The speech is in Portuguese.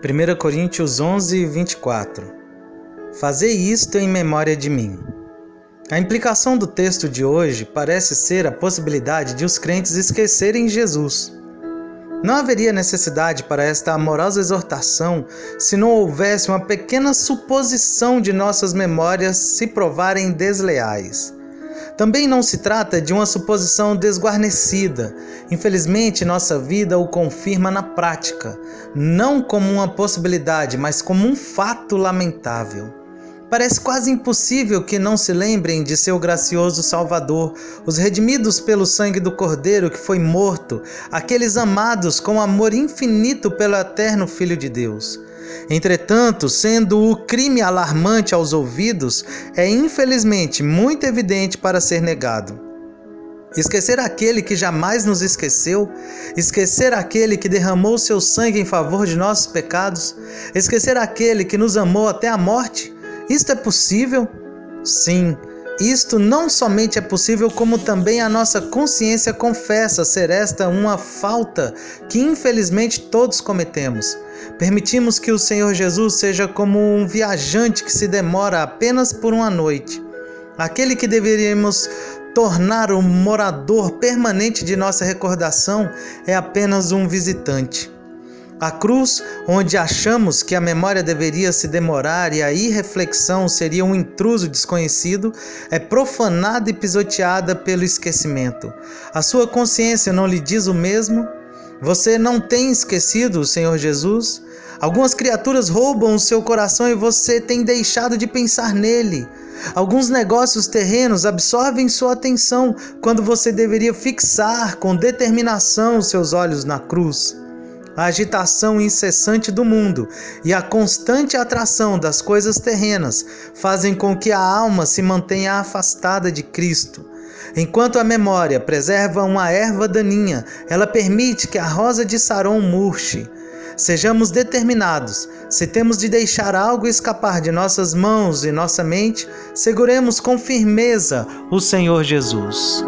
1 Coríntios 11, 24 Fazei isto em memória de mim. A implicação do texto de hoje parece ser a possibilidade de os crentes esquecerem Jesus. Não haveria necessidade para esta amorosa exortação se não houvesse uma pequena suposição de nossas memórias se provarem desleais. Também não se trata de uma suposição desguarnecida. Infelizmente, nossa vida o confirma na prática, não como uma possibilidade, mas como um fato lamentável. Parece quase impossível que não se lembrem de seu gracioso Salvador, os redimidos pelo sangue do Cordeiro que foi morto, aqueles amados com amor infinito pelo eterno Filho de Deus. Entretanto, sendo o crime alarmante aos ouvidos, é infelizmente muito evidente para ser negado. Esquecer aquele que jamais nos esqueceu, esquecer aquele que derramou seu sangue em favor de nossos pecados, esquecer aquele que nos amou até a morte, isto é possível? Sim, isto não somente é possível, como também a nossa consciência confessa ser esta uma falta que infelizmente todos cometemos. Permitimos que o Senhor Jesus seja como um viajante que se demora apenas por uma noite. Aquele que deveríamos tornar o morador permanente de nossa recordação é apenas um visitante. A cruz, onde achamos que a memória deveria se demorar e a irreflexão seria um intruso desconhecido, é profanada e pisoteada pelo esquecimento. A sua consciência não lhe diz o mesmo? Você não tem esquecido o Senhor Jesus? Algumas criaturas roubam o seu coração e você tem deixado de pensar nele. Alguns negócios terrenos absorvem sua atenção quando você deveria fixar com determinação seus olhos na cruz a agitação incessante do mundo e a constante atração das coisas terrenas fazem com que a alma se mantenha afastada de Cristo. Enquanto a memória preserva uma erva daninha, ela permite que a rosa de Saron murche. Sejamos determinados. Se temos de deixar algo escapar de nossas mãos e nossa mente, seguremos com firmeza o Senhor Jesus.